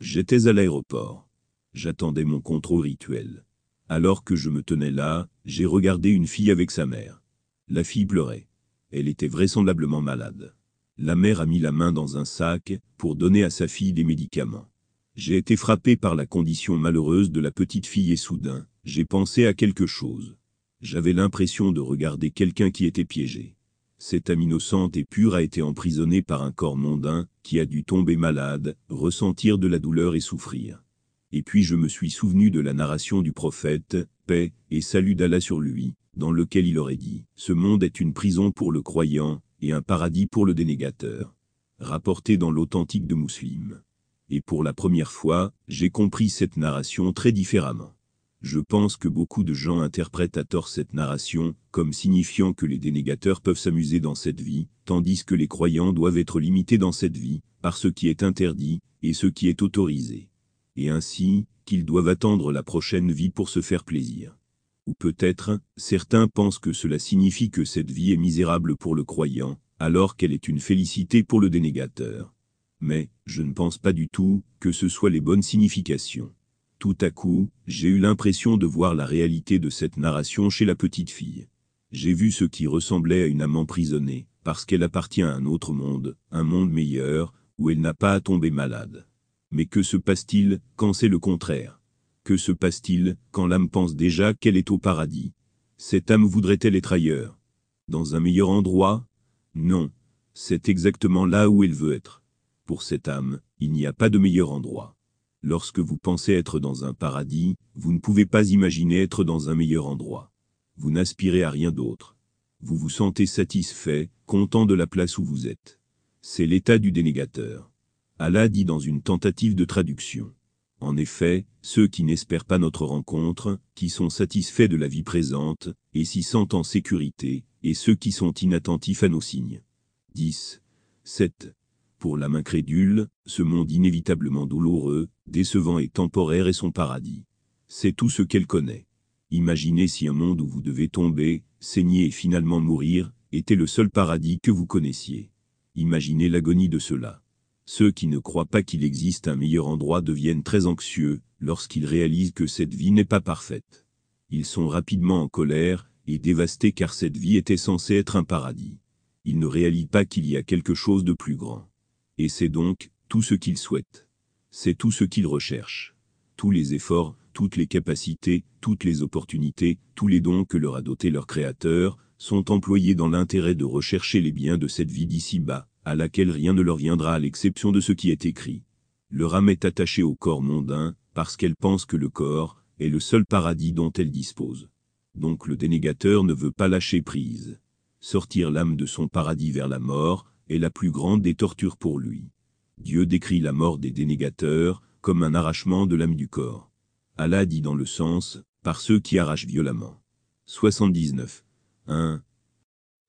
J'étais à l'aéroport. J'attendais mon contrôle rituel. Alors que je me tenais là, j'ai regardé une fille avec sa mère. La fille pleurait. Elle était vraisemblablement malade. La mère a mis la main dans un sac pour donner à sa fille des médicaments. J'ai été frappé par la condition malheureuse de la petite fille et soudain, j'ai pensé à quelque chose. J'avais l'impression de regarder quelqu'un qui était piégé. Cette âme innocente et pure a été emprisonnée par un corps mondain, qui a dû tomber malade, ressentir de la douleur et souffrir. Et puis je me suis souvenu de la narration du prophète, paix et salut d'Allah sur lui, dans lequel il aurait dit, Ce monde est une prison pour le croyant, et un paradis pour le dénégateur. Rapporté dans l'authentique de Muslim. Et pour la première fois, j'ai compris cette narration très différemment. Je pense que beaucoup de gens interprètent à tort cette narration comme signifiant que les dénégateurs peuvent s'amuser dans cette vie, tandis que les croyants doivent être limités dans cette vie, par ce qui est interdit et ce qui est autorisé. Et ainsi, qu'ils doivent attendre la prochaine vie pour se faire plaisir. Ou peut-être, certains pensent que cela signifie que cette vie est misérable pour le croyant, alors qu'elle est une félicité pour le dénégateur. Mais, je ne pense pas du tout que ce soit les bonnes significations. Tout à coup, j'ai eu l'impression de voir la réalité de cette narration chez la petite fille. J'ai vu ce qui ressemblait à une âme emprisonnée, parce qu'elle appartient à un autre monde, un monde meilleur, où elle n'a pas à tomber malade. Mais que se passe-t-il quand c'est le contraire? Que se passe-t-il quand l'âme pense déjà qu'elle est au paradis? Cette âme voudrait-elle être ailleurs? Dans un meilleur endroit? Non. C'est exactement là où elle veut être. Pour cette âme, il n'y a pas de meilleur endroit. Lorsque vous pensez être dans un paradis, vous ne pouvez pas imaginer être dans un meilleur endroit. Vous n'aspirez à rien d'autre. Vous vous sentez satisfait, content de la place où vous êtes. C'est l'état du dénégateur. Allah dit dans une tentative de traduction. En effet, ceux qui n'espèrent pas notre rencontre, qui sont satisfaits de la vie présente, et s'y sentent en sécurité, et ceux qui sont inattentifs à nos signes. 10. 7. Pour l'âme incrédule, ce monde inévitablement douloureux, décevant et temporaire est son paradis. C'est tout ce qu'elle connaît. Imaginez si un monde où vous devez tomber, saigner et finalement mourir, était le seul paradis que vous connaissiez. Imaginez l'agonie de cela. Ceux qui ne croient pas qu'il existe un meilleur endroit deviennent très anxieux lorsqu'ils réalisent que cette vie n'est pas parfaite. Ils sont rapidement en colère et dévastés car cette vie était censée être un paradis. Ils ne réalisent pas qu'il y a quelque chose de plus grand. Et c'est donc tout ce qu'ils souhaitent. C'est tout ce qu'ils recherchent. Tous les efforts, toutes les capacités, toutes les opportunités, tous les dons que leur a dotés leur Créateur, sont employés dans l'intérêt de rechercher les biens de cette vie d'ici-bas, à laquelle rien ne leur viendra à l'exception de ce qui est écrit. Leur âme est attachée au corps mondain, parce qu'elle pense que le corps est le seul paradis dont elle dispose. Donc le dénégateur ne veut pas lâcher prise. Sortir l'âme de son paradis vers la mort est la plus grande des tortures pour lui. Dieu décrit la mort des dénégateurs comme un arrachement de l'âme du corps. Allah dit dans le sens, par ceux qui arrachent violemment. 79. 1.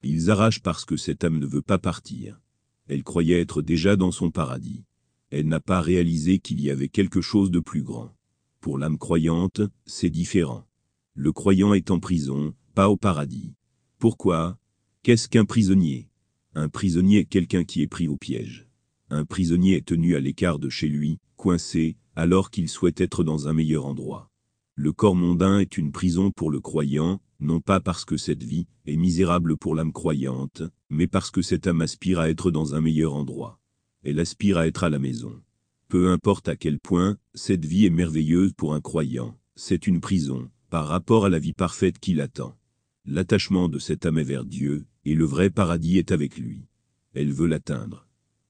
Ils arrachent parce que cette âme ne veut pas partir. Elle croyait être déjà dans son paradis. Elle n'a pas réalisé qu'il y avait quelque chose de plus grand. Pour l'âme croyante, c'est différent. Le croyant est en prison, pas au paradis. Pourquoi? Qu'est-ce qu'un prisonnier? Un prisonnier est quelqu'un qui est pris au piège un prisonnier est tenu à l'écart de chez lui, coincé, alors qu'il souhaite être dans un meilleur endroit. Le corps mondain est une prison pour le croyant, non pas parce que cette vie est misérable pour l'âme croyante, mais parce que cette âme aspire à être dans un meilleur endroit. Elle aspire à être à la maison. Peu importe à quel point cette vie est merveilleuse pour un croyant, c'est une prison, par rapport à la vie parfaite qui l'attend. L'attachement de cette âme est vers Dieu, et le vrai paradis est avec lui. Elle veut l'atteindre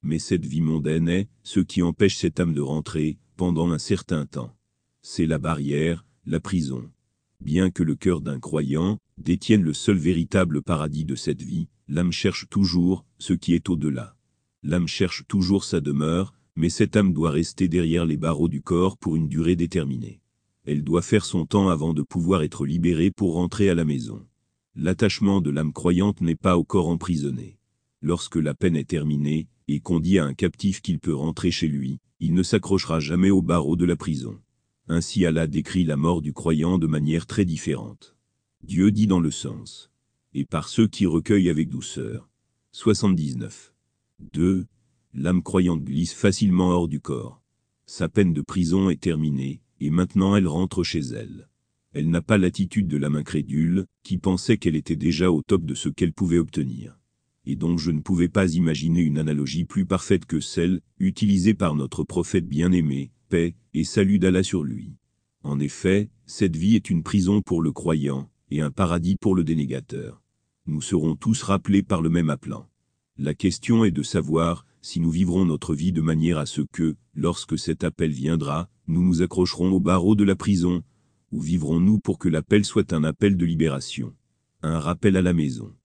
mais cette vie mondaine est ce qui empêche cette âme de rentrer pendant un certain temps. C'est la barrière, la prison. Bien que le cœur d'un croyant détienne le seul véritable paradis de cette vie, l'âme cherche toujours ce qui est au-delà. L'âme cherche toujours sa demeure, mais cette âme doit rester derrière les barreaux du corps pour une durée déterminée. Elle doit faire son temps avant de pouvoir être libérée pour rentrer à la maison. L'attachement de l'âme croyante n'est pas au corps emprisonné. Lorsque la peine est terminée, et qu'on dit à un captif qu'il peut rentrer chez lui, il ne s'accrochera jamais au barreau de la prison. Ainsi Allah décrit la mort du croyant de manière très différente. Dieu dit dans le sens. Et par ceux qui recueillent avec douceur. 79. 2. L'âme croyante glisse facilement hors du corps. Sa peine de prison est terminée, et maintenant elle rentre chez elle. Elle n'a pas l'attitude de l'âme incrédule, qui pensait qu'elle était déjà au top de ce qu'elle pouvait obtenir. Et donc je ne pouvais pas imaginer une analogie plus parfaite que celle, utilisée par notre prophète bien-aimé, paix et salut d'Allah sur lui. En effet, cette vie est une prison pour le croyant, et un paradis pour le dénégateur. Nous serons tous rappelés par le même appelant. La question est de savoir si nous vivrons notre vie de manière à ce que, lorsque cet appel viendra, nous nous accrocherons au barreau de la prison, ou vivrons-nous pour que l'appel soit un appel de libération, un rappel à la maison.